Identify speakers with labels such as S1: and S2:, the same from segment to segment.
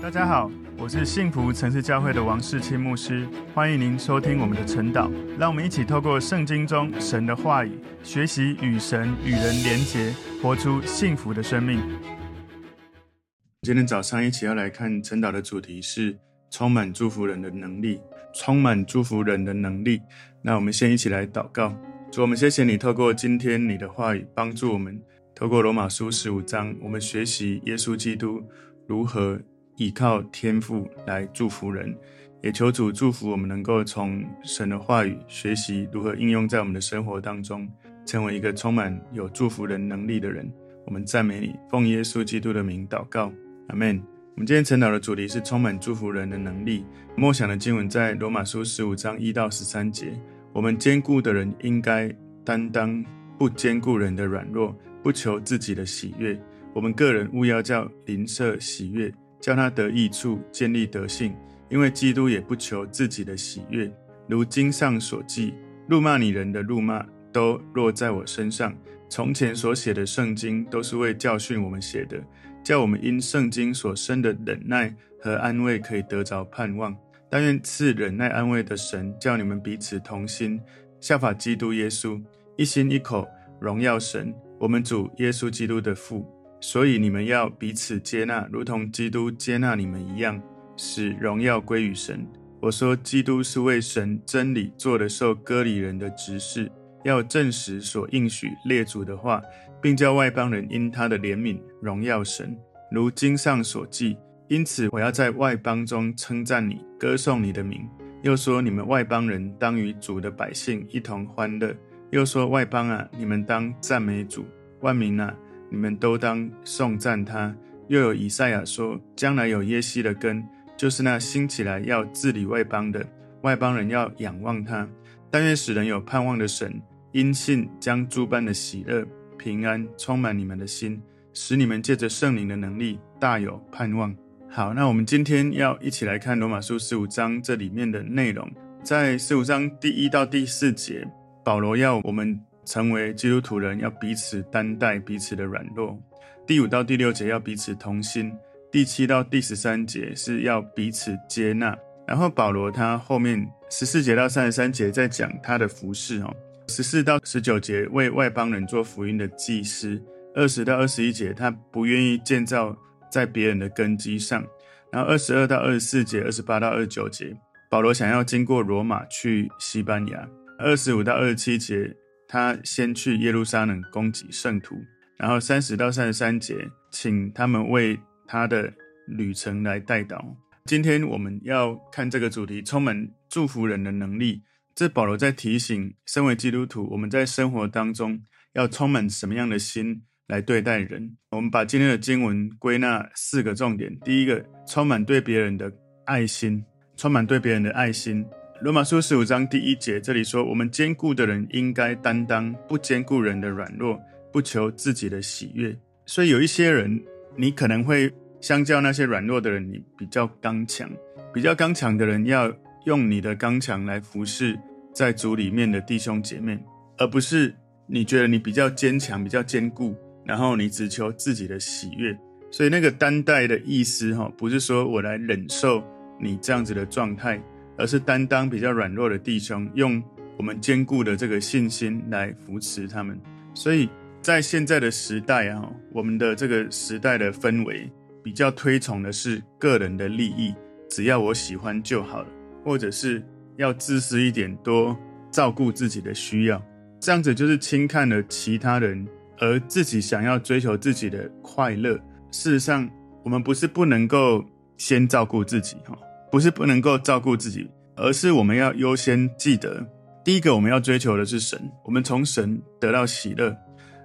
S1: 大家好，我是幸福城市教会的王世清牧师，欢迎您收听我们的晨祷。让我们一起透过圣经中神的话语，学习与神与人连结，活出幸福的生命。今天早上一起要来看晨祷的主题是充满祝福人的能力，充满祝福人的能力。那我们先一起来祷告，主，我们谢谢你透过今天你的话语帮助我们，透过罗马书十五章，我们学习耶稣基督如何。依靠天父来祝福人，也求主祝福我们，能够从神的话语学习如何应用在我们的生活当中，成为一个充满有祝福人能力的人。我们赞美你，奉耶稣基督的名祷告，阿门。我们今天晨祷的主题是充满祝福人的能力。默想的经文在罗马书十五章一到十三节。我们坚固的人应该担当不坚固人的软弱，不求自己的喜悦。我们个人务要叫邻舍喜悦。叫他得益处，建立德性，因为基督也不求自己的喜悦。如经上所记，怒骂你人的怒骂都落在我身上。从前所写的圣经都是为教训我们写的，叫我们因圣经所生的忍耐和安慰可以得着盼望。但愿赐忍耐安慰的神，叫你们彼此同心，效法基督耶稣，一心一口荣耀神，我们主耶稣基督的父。所以你们要彼此接纳，如同基督接纳你们一样，使荣耀归于神。我说，基督是为神真理做的受割礼人的执事，要证实所应许列祖的话，并叫外邦人因他的怜悯荣耀神。如经上所记，因此我要在外邦中称赞你，歌颂你的名。又说，你们外邦人当与主的百姓一同欢乐。又说，外邦啊，你们当赞美主，万民啊。你们都当颂赞他。又有以赛亚说：将来有耶西的根，就是那兴起来要治理外邦的，外邦人要仰望他。但愿使人有盼望的神，因信将诸般的喜乐、平安充满你们的心，使你们借着圣灵的能力大有盼望。好，那我们今天要一起来看罗马书十五章这里面的内容，在十五章第一到第四节，保罗要我们。成为基督徒人要彼此担待彼此的软弱，第五到第六节要彼此同心，第七到第十三节是要彼此接纳。然后保罗他后面十四节到三十三节在讲他的服事哦，十四到十九节为外邦人做福音的祭司，二十到二十一节他不愿意建造在别人的根基上，然后二十二到二十四节、二十八到二十九节，保罗想要经过罗马去西班牙，二十五到二十七节。他先去耶路撒冷攻击圣徒，然后三十到三十三节，请他们为他的旅程来代祷。今天我们要看这个主题：充满祝福人的能力。这保罗在提醒，身为基督徒，我们在生活当中要充满什么样的心来对待人？我们把今天的经文归纳四个重点：第一个，充满对别人的爱心，充满对别人的爱心。罗马书十五章第一节，这里说：我们坚固的人应该担当不坚固人的软弱，不求自己的喜悦。所以有一些人，你可能会相较那些软弱的人，你比较刚强。比较刚强的人，要用你的刚强来服侍在主里面的弟兄姐妹，而不是你觉得你比较坚强、比较坚固，然后你只求自己的喜悦。所以那个担待的意思，哈，不是说我来忍受你这样子的状态。而是担当比较软弱的弟兄，用我们坚固的这个信心来扶持他们。所以在现在的时代啊，我们的这个时代的氛围比较推崇的是个人的利益，只要我喜欢就好了，或者是要自私一点，多照顾自己的需要，这样子就是轻看了其他人，而自己想要追求自己的快乐。事实上，我们不是不能够先照顾自己哈。不是不能够照顾自己，而是我们要优先记得，第一个我们要追求的是神，我们从神得到喜乐，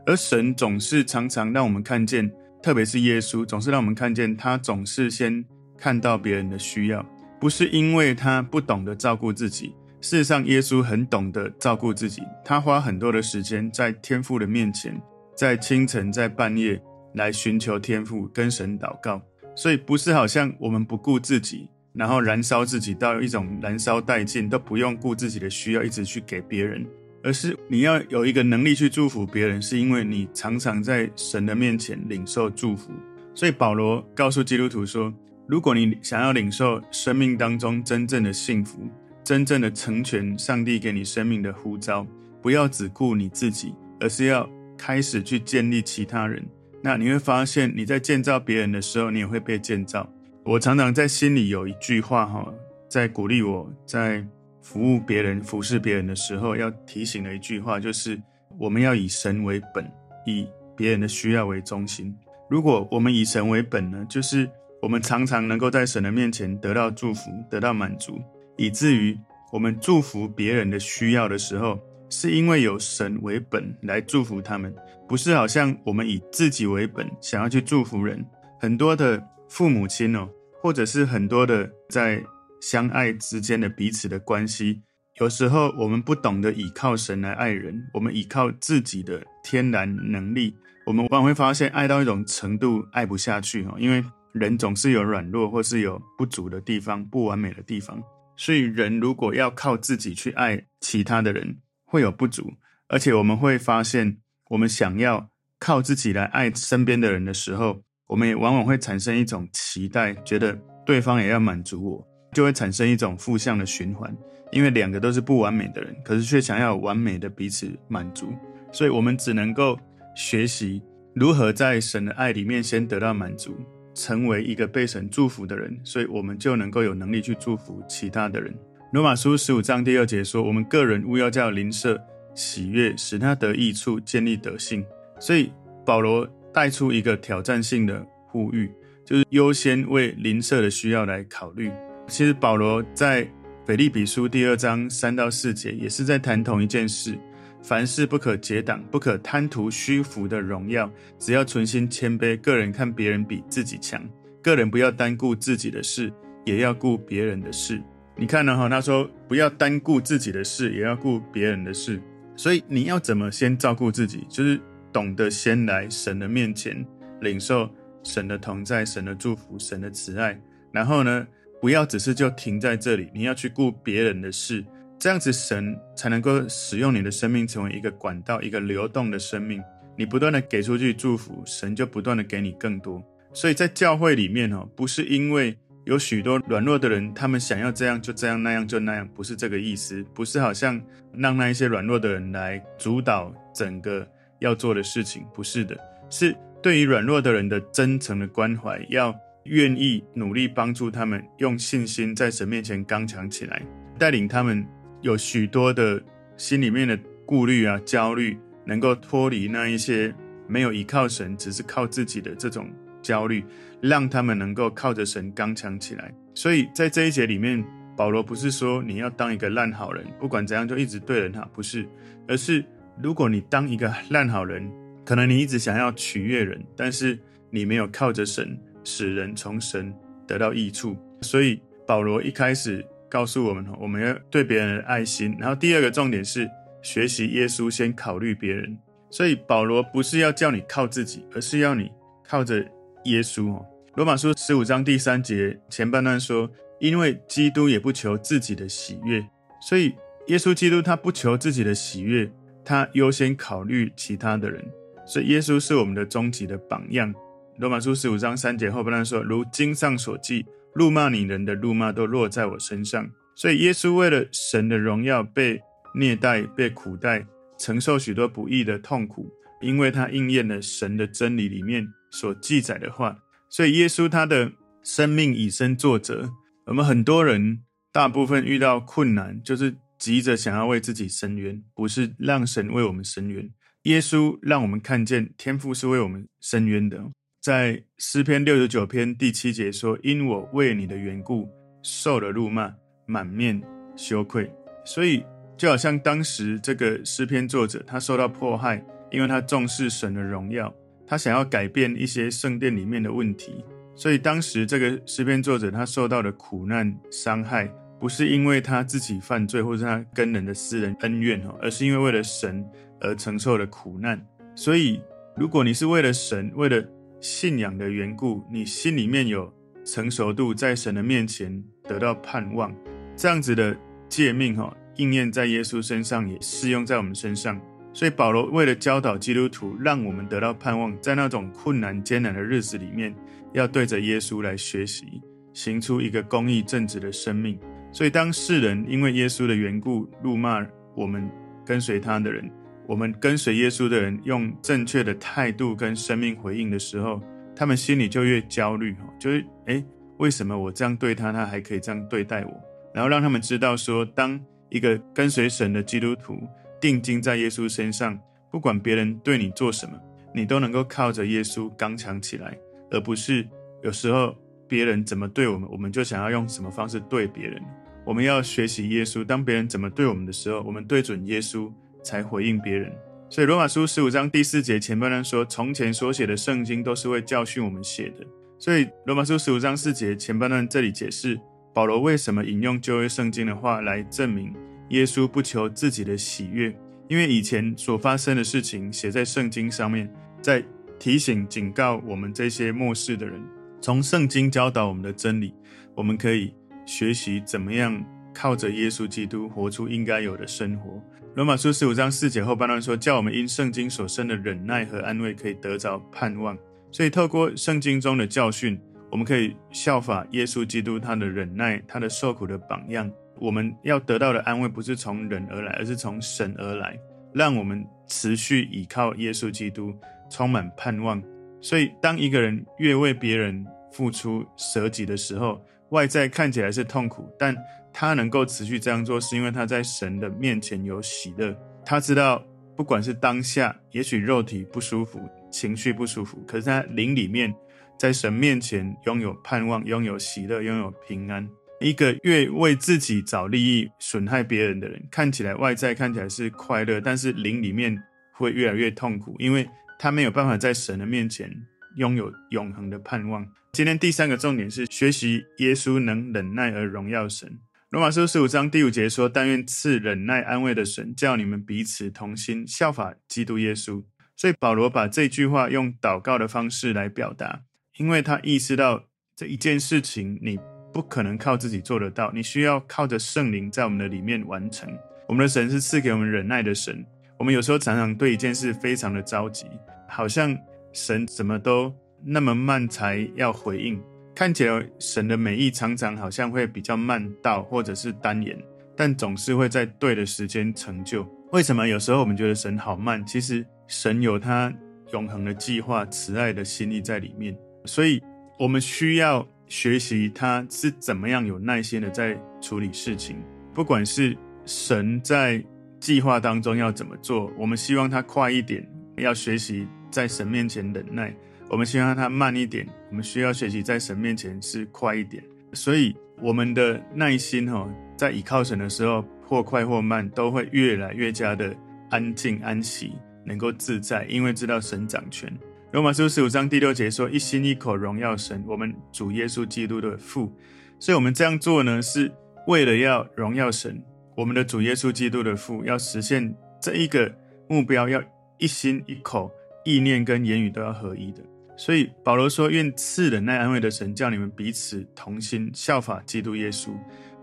S1: 而神总是常常让我们看见，特别是耶稣总是让我们看见，他总是先看到别人的需要，不是因为他不懂得照顾自己，事实上耶稣很懂得照顾自己，他花很多的时间在天父的面前，在清晨在半夜来寻求天父跟神祷告，所以不是好像我们不顾自己。然后燃烧自己到一种燃烧殆尽，都不用顾自己的需要，一直去给别人，而是你要有一个能力去祝福别人，是因为你常常在神的面前领受祝福。所以保罗告诉基督徒说：如果你想要领受生命当中真正的幸福，真正的成全上帝给你生命的呼召，不要只顾你自己，而是要开始去建立其他人。那你会发现，你在建造别人的时候，你也会被建造。我常常在心里有一句话哈，在鼓励我在服务别人、服侍别人的时候，要提醒的一句话，就是我们要以神为本，以别人的需要为中心。如果我们以神为本呢，就是我们常常能够在神的面前得到祝福、得到满足，以至于我们祝福别人的需要的时候，是因为有神为本来祝福他们，不是好像我们以自己为本想要去祝福人。很多的父母亲哦，或者是很多的在相爱之间的彼此的关系，有时候我们不懂得倚靠神来爱人，我们倚靠自己的天然能力。我们往往会发现，爱到一种程度，爱不下去哈，因为人总是有软弱或是有不足的地方、不完美的地方。所以，人如果要靠自己去爱其他的人，会有不足。而且，我们会发现，我们想要靠自己来爱身边的人的时候，我们也往往会产生一种期待，觉得对方也要满足我，就会产生一种负向的循环。因为两个都是不完美的人，可是却想要完美的彼此满足，所以我们只能够。学习如何在神的爱里面先得到满足，成为一个被神祝福的人，所以我们就能够有能力去祝福其他的人。罗马书十五章第二节说：“我们个人务要叫邻舍喜悦，使他得益处，建立德性。”所以保罗带出一个挑战性的呼吁，就是优先为邻舍的需要来考虑。其实保罗在腓立比书第二章三到四节也是在谈同一件事。凡事不可结党，不可贪图虚浮的荣耀，只要存心谦卑。个人看别人比自己强，个人不要单顾自己的事，也要顾别人的事。你看呢？哈，他说不要单顾自己的事，也要顾别人的事。所以你要怎么先照顾自己？就是懂得先来神的面前，领受神的同在、神的祝福、神的慈爱。然后呢，不要只是就停在这里，你要去顾别人的事。这样子，神才能够使用你的生命成为一个管道，一个流动的生命。你不断的给出去祝福，神就不断的给你更多。所以在教会里面哦，不是因为有许多软弱的人，他们想要这样就这样，那样就那样，不是这个意思。不是好像让那一些软弱的人来主导整个要做的事情，不是的，是对于软弱的人的真诚的关怀，要愿意努力帮助他们，用信心在神面前刚强起来，带领他们。有许多的心里面的顾虑啊、焦虑，能够脱离那一些没有依靠神，只是靠自己的这种焦虑，让他们能够靠着神刚强起来。所以在这一节里面，保罗不是说你要当一个烂好人，不管怎样就一直对人好，不是，而是如果你当一个烂好人，可能你一直想要取悦人，但是你没有靠着神，使人从神得到益处。所以保罗一开始。告诉我们，我们要对别人的爱心。然后第二个重点是学习耶稣，先考虑别人。所以保罗不是要叫你靠自己，而是要你靠着耶稣哦。罗马书十五章第三节前半段说：“因为基督也不求自己的喜悦，所以耶稣基督他不求自己的喜悦，他优先考虑其他的人。所以耶稣是我们的终极的榜样。”罗马书十五章三节后半段说：“如经上所记。”怒骂你人的怒骂都落在我身上，所以耶稣为了神的荣耀被虐待、被苦待，承受许多不易的痛苦，因为他应验了神的真理里面所记载的话。所以耶稣他的生命以身作则。我们很多人大部分遇到困难，就是急着想要为自己伸冤，不是让神为我们伸冤。耶稣让我们看见天父是为我们伸冤的。在诗篇六十九篇第七节说：“因我为你的缘故受了辱骂，满面羞愧。”所以就好像当时这个诗篇作者，他受到迫害，因为他重视神的荣耀，他想要改变一些圣殿里面的问题。所以当时这个诗篇作者他受到的苦难伤害，不是因为他自己犯罪，或者他跟人的私人恩怨，而是因为为了神而承受的苦难。所以如果你是为了神，为了信仰的缘故，你心里面有成熟度，在神的面前得到盼望，这样子的诫命哈，应验在耶稣身上，也适用在我们身上。所以保罗为了教导基督徒，让我们得到盼望，在那种困难艰难的日子里面，要对着耶稣来学习，行出一个公义正直的生命。所以，当世人因为耶稣的缘故辱骂我们跟随他的人，我们跟随耶稣的人用正确的态度跟生命回应的时候，他们心里就越焦虑，就是诶，为什么我这样对他，他还可以这样对待我？然后让他们知道说，当一个跟随神的基督徒定睛在耶稣身上，不管别人对你做什么，你都能够靠着耶稣刚强起来，而不是有时候别人怎么对我们，我们就想要用什么方式对别人。我们要学习耶稣，当别人怎么对我们的时候，我们对准耶稣才回应别人。所以罗马书十五章第四节前半段说：“从前所写的圣经都是为教训我们写的。”所以罗马书十五章四节前半段这里解释保罗为什么引用旧约圣经的话来证明耶稣不求自己的喜悦。因为以前所发生的事情写在圣经上面，在提醒、警告我们这些末世的人，从圣经教导我们的真理，我们可以学习怎么样靠着耶稣基督活出应该有的生活。罗马书十五章四节后半段说，叫我们因圣经所生的忍耐和安慰，可以得着盼望。所以透过圣经中的教训，我们可以效法耶稣基督他的忍耐，他的受苦的榜样。我们要得到的安慰不是从人而来，而是从神而来，让我们持续倚靠耶稣基督，充满盼望。所以，当一个人越为别人付出舍己的时候，外在看起来是痛苦，但他能够持续这样做，是因为他在神的面前有喜乐。他知道，不管是当下，也许肉体不舒服，情绪不舒服，可是他灵里面在神面前拥有盼望，拥有喜乐，拥有平安。一个越为自己找利益、损害别人的人，看起来外在看起来是快乐，但是灵里面会越来越痛苦，因为他没有办法在神的面前拥有永恒的盼望。今天第三个重点是学习耶稣能忍耐而荣耀神。罗马书十五章第五节说：“但愿赐忍耐安慰的神，叫你们彼此同心，效法基督耶稣。”所以保罗把这句话用祷告的方式来表达，因为他意识到这一件事情你。不可能靠自己做得到，你需要靠着圣灵在我们的里面完成。我们的神是赐给我们忍耐的神。我们有时候常常对一件事非常的着急，好像神怎么都那么慢才要回应。看起来神的美意常常好像会比较慢到，或者是单言，但总是会在对的时间成就。为什么有时候我们觉得神好慢？其实神有他永恒的计划、慈爱的心意在里面，所以我们需要。学习他是怎么样有耐心的在处理事情，不管是神在计划当中要怎么做，我们希望他快一点，要学习在神面前忍耐；我们希望他慢一点，我们需要学习在神面前是快一点。所以我们的耐心哈，在倚靠神的时候，或快或慢，都会越来越加的安静安息，能够自在，因为知道神掌权。罗马书十五章第六节说：“一心一口荣耀神，我们主耶稣基督的父。”所以，我们这样做呢，是为了要荣耀神。我们的主耶稣基督的父要实现这一个目标，要一心一口、意念跟言语都要合一的。所以，保罗说：“愿赐忍耐安慰的神，叫你们彼此同心，效法基督耶稣。”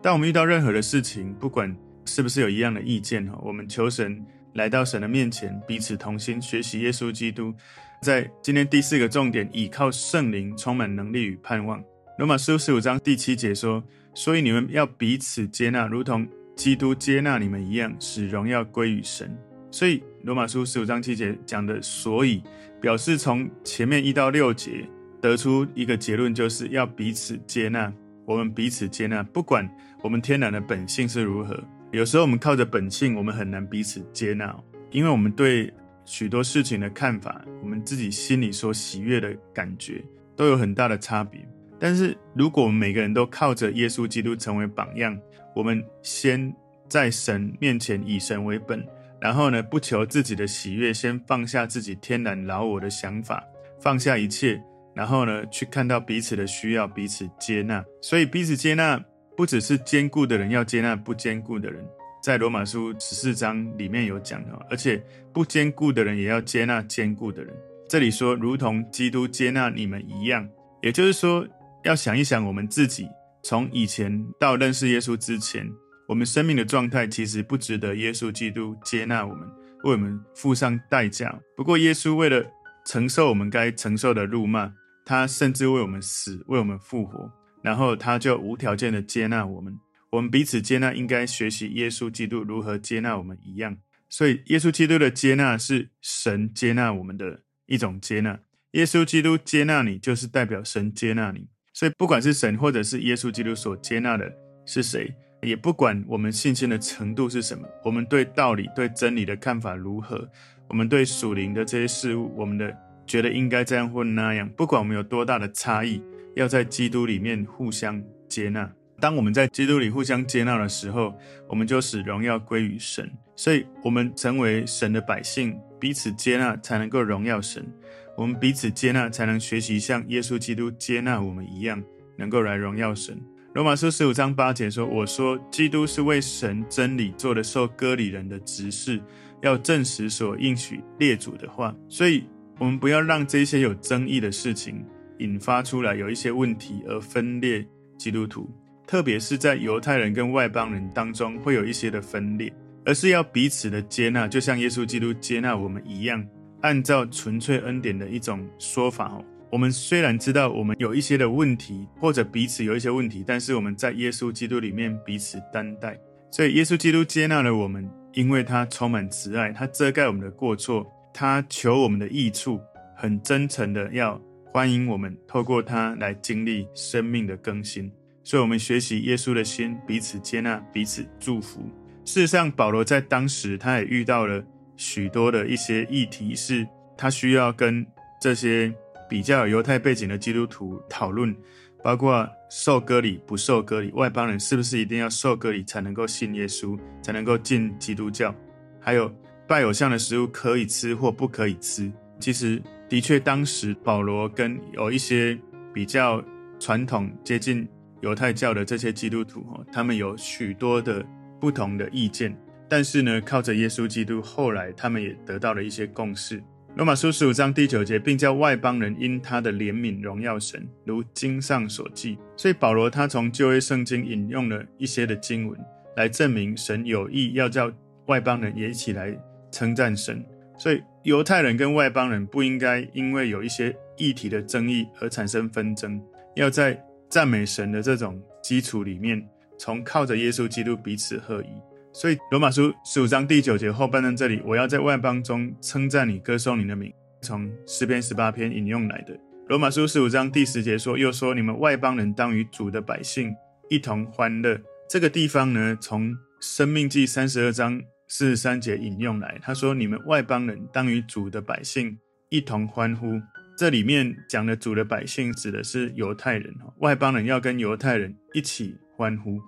S1: 当我们遇到任何的事情，不管是不是有一样的意见哈，我们求神来到神的面前，彼此同心，学习耶稣基督。在今天第四个重点，倚靠圣灵，充满能力与盼望。罗马书十五章第七节说：“所以你们要彼此接纳，如同基督接纳你们一样，使荣耀归于神。”所以罗马书十五章七节讲的“所以”，表示从前面一到六节得出一个结论，就是要彼此接纳。我们彼此接纳，不管我们天然的本性是如何。有时候我们靠着本性，我们很难彼此接纳，因为我们对。许多事情的看法，我们自己心里所喜悦的感觉，都有很大的差别。但是，如果我们每个人都靠着耶稣基督成为榜样，我们先在神面前以神为本，然后呢，不求自己的喜悦，先放下自己天然老我的想法，放下一切，然后呢，去看到彼此的需要，彼此接纳。所以，彼此接纳不只是坚固的人要接纳不坚固的人。在罗马书十四章里面有讲哦，而且不坚固的人也要接纳坚固的人。这里说，如同基督接纳你们一样，也就是说，要想一想我们自己，从以前到认识耶稣之前，我们生命的状态其实不值得耶稣基督接纳我们，为我们付上代价。不过，耶稣为了承受我们该承受的辱骂，他甚至为我们死，为我们复活。然后他就无条件的接纳我们。我们彼此接纳，应该学习耶稣基督如何接纳我们一样。所以，耶稣基督的接纳是神接纳我们的一种接纳。耶稣基督接纳你，就是代表神接纳你。所以，不管是神或者是耶稣基督所接纳的是谁，也不管我们信心的程度是什么，我们对道理、对真理的看法如何，我们对属灵的这些事物，我们的觉得应该这样或那样，不管我们有多大的差异，要在基督里面互相接纳。当我们在基督里互相接纳的时候，我们就使荣耀归于神。所以，我们成为神的百姓，彼此接纳，才能够荣耀神。我们彼此接纳，才能学习像耶稣基督接纳我们一样，能够来荣耀神。罗马书十五章八节说：“我说，基督是为神真理做的受割礼人的执事，要证实所应许列祖的话。”所以，我们不要让这些有争议的事情引发出来有一些问题而分裂基督徒。特别是在犹太人跟外邦人当中会有一些的分裂，而是要彼此的接纳，就像耶稣基督接纳我们一样，按照纯粹恩典的一种说法哦。我们虽然知道我们有一些的问题，或者彼此有一些问题，但是我们在耶稣基督里面彼此担待，所以耶稣基督接纳了我们，因为他充满慈爱，他遮盖我们的过错，他求我们的益处，很真诚的要欢迎我们，透过他来经历生命的更新。所以，我们学习耶稣的心，彼此接纳，彼此祝福。事实上，保罗在当时他也遇到了许多的一些议题，是他需要跟这些比较有犹太背景的基督徒讨论，包括受割礼不受割礼，外邦人是不是一定要受割礼才能够信耶稣，才能够进基督教？还有拜偶像的食物可以吃或不可以吃？其实，的确，当时保罗跟有一些比较传统接近。犹太教的这些基督徒，他们有许多的不同的意见，但是呢，靠着耶稣基督，后来他们也得到了一些共识。罗马书十五章第九节，并叫外邦人因他的怜悯荣耀神，如经上所记。所以保罗他从旧约圣经引用了一些的经文，来证明神有意要叫外邦人也一起来称赞神。所以犹太人跟外邦人不应该因为有一些议题的争议而产生纷争，要在。赞美神的这种基础里面，从靠着耶稣基督彼此合一。所以罗马书十五章第九节后半段这里，我要在外邦中称赞你，歌颂你的名，从诗篇十八篇引用来的。罗马书十五章第十节说，又说你们外邦人当与主的百姓一同欢乐。这个地方呢，从生命记三十二章四十三节引用来，他说你们外邦人当与主的百姓一同欢呼。这里面讲的主的百姓指的是犹太人，外邦人要跟犹太人一起欢呼。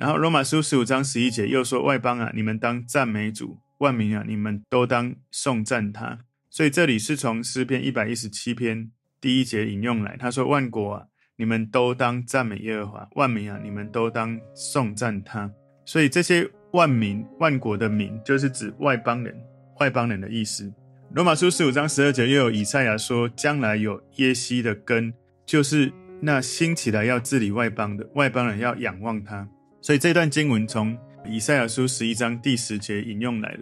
S1: 然后罗马书十五章十一节又说：“外邦啊，你们当赞美主；万民啊，你们都当颂赞他。”所以这里是从诗篇一百一十七篇第一节引用来。他说：“万国啊，你们都当赞美耶和华；万民啊，你们都当颂赞他。”所以这些万民、万国的民，就是指外邦人、外邦人的意思。罗马书十五章十二节又有以赛亚说：“将来有耶西的根，就是那兴起来要治理外邦的，外邦人要仰望他。”所以这段经文从以赛亚书十一章第十节引用来的。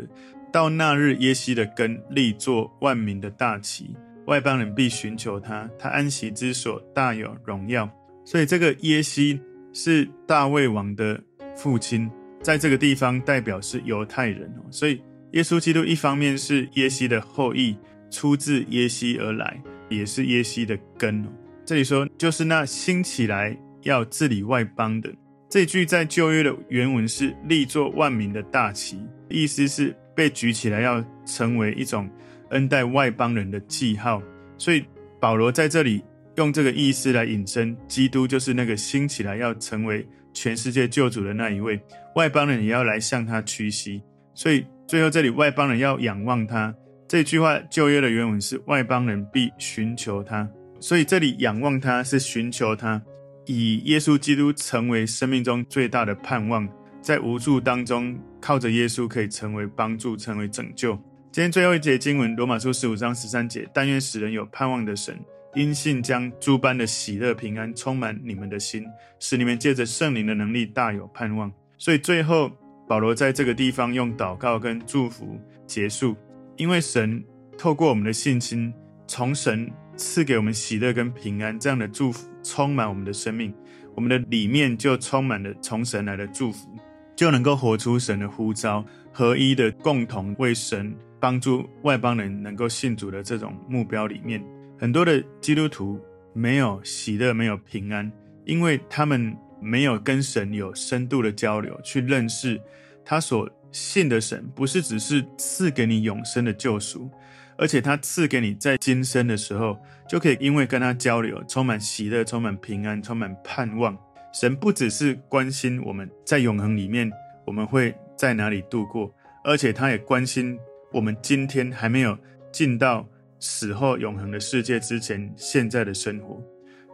S1: 到那日，耶西的根立作万民的大旗，外邦人必寻求他，他安息之所大有荣耀。所以这个耶西是大卫王的父亲，在这个地方代表是犹太人哦，所以。耶稣基督一方面是耶西的后裔，出自耶西而来，也是耶西的根。这里说就是那兴起来要治理外邦的。这句在旧约的原文是立作万民的大旗，意思是被举起来要成为一种恩待外邦人的记号。所以保罗在这里用这个意思来引申，基督就是那个兴起来要成为全世界救主的那一位，外邦人也要来向他屈膝。所以。最后，这里外邦人要仰望他这句话，旧约的原文是外邦人必寻求他，所以这里仰望他是寻求他，以耶稣基督成为生命中最大的盼望，在无助当中靠着耶稣可以成为帮助，成为拯救。今天最后一节经文，罗马书十五章十三节，但愿使人有盼望的神，因信将诸般的喜乐平安充满你们的心，使你们借着圣灵的能力大有盼望。所以最后。保罗在这个地方用祷告跟祝福结束，因为神透过我们的信心，从神赐给我们喜乐跟平安这样的祝福充满我们的生命，我们的里面就充满了从神来的祝福，就能够活出神的呼召，合一的共同为神帮助外邦人能够信主的这种目标里面，很多的基督徒没有喜乐，没有平安，因为他们没有跟神有深度的交流，去认识他所信的神，不是只是赐给你永生的救赎。而且他赐给你在今生的时候，就可以因为跟他交流，充满喜乐，充满平安，充满盼望。神不只是关心我们在永恒里面我们会在哪里度过，而且他也关心我们今天还没有进到死后永恒的世界之前现在的生活。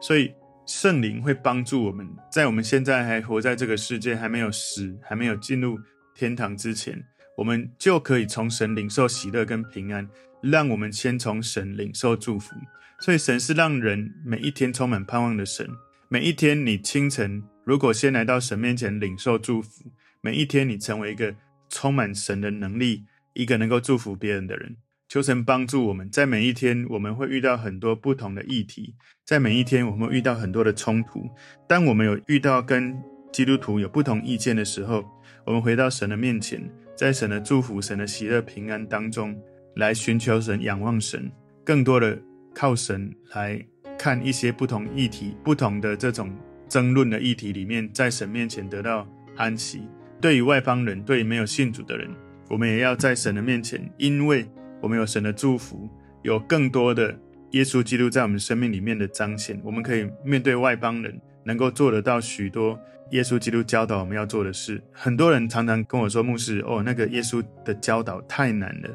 S1: 所以圣灵会帮助我们在我们现在还活在这个世界，还没有死，还没有进入天堂之前，我们就可以从神领受喜乐跟平安。让我们先从神领受祝福，所以神是让人每一天充满盼望的神。每一天你清晨如果先来到神面前领受祝福，每一天你成为一个充满神的能力，一个能够祝福别人的人。求神帮助我们，在每一天我们会遇到很多不同的议题，在每一天我们会遇到很多的冲突。当我们有遇到跟基督徒有不同意见的时候，我们回到神的面前，在神的祝福、神的喜乐、平安当中。来寻求神，仰望神，更多的靠神来看一些不同议题、不同的这种争论的议题里面，在神面前得到安息。对于外邦人，对于没有信主的人，我们也要在神的面前，因为我们有神的祝福，有更多的耶稣基督在我们生命里面的彰显，我们可以面对外邦人，能够做得到许多耶稣基督教导我们要做的事。很多人常常跟我说：“牧师，哦，那个耶稣的教导太难了。”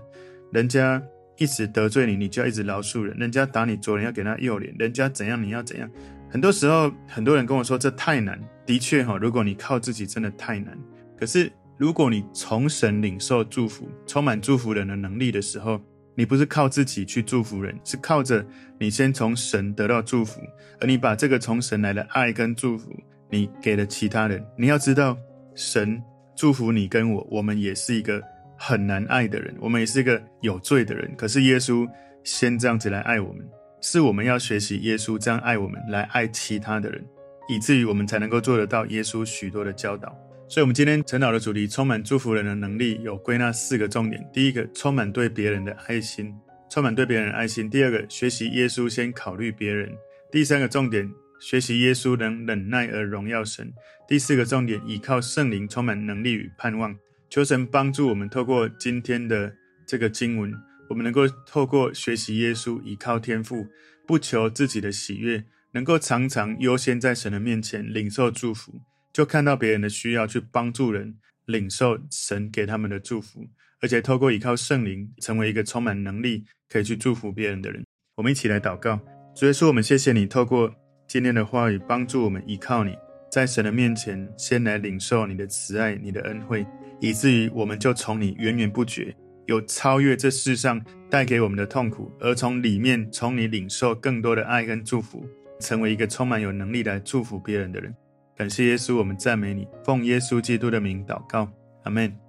S1: 人家一直得罪你，你就要一直饶恕人；人家打你左脸，要给他右脸；人家怎样，你要怎样。很多时候，很多人跟我说这太难。的确哈，如果你靠自己，真的太难。可是，如果你从神领受祝福，充满祝福人的能力的时候，你不是靠自己去祝福人，是靠着你先从神得到祝福，而你把这个从神来的爱跟祝福，你给了其他人。你要知道，神祝福你跟我，我们也是一个。很难爱的人，我们也是一个有罪的人。可是耶稣先这样子来爱我们，是我们要学习耶稣这样爱我们，来爱其他的人，以至于我们才能够做得到耶稣许多的教导。所以，我们今天晨祷的主题，充满祝福人的能力，有归纳四个重点：第一个，充满对别人的爱心，充满对别人的爱心；第二个，学习耶稣先考虑别人；第三个重点，学习耶稣能忍耐而荣耀神；第四个重点，依靠圣灵，充满能力与盼望。求神帮助我们，透过今天的这个经文，我们能够透过学习耶稣，依靠天父，不求自己的喜悦，能够常常优先在神的面前领受祝福，就看到别人的需要，去帮助人领受神给他们的祝福，而且透过依靠圣灵，成为一个充满能力可以去祝福别人的人。我们一起来祷告，主耶稣，我们谢谢你，透过今天的话语，帮助我们依靠你，在神的面前先来领受你的慈爱、你的恩惠。以至于我们就从你源源不绝，有超越这世上带给我们的痛苦，而从里面从你领受更多的爱跟祝福，成为一个充满有能力来祝福别人的人。感谢耶稣，我们赞美你，奉耶稣基督的名祷告，阿门。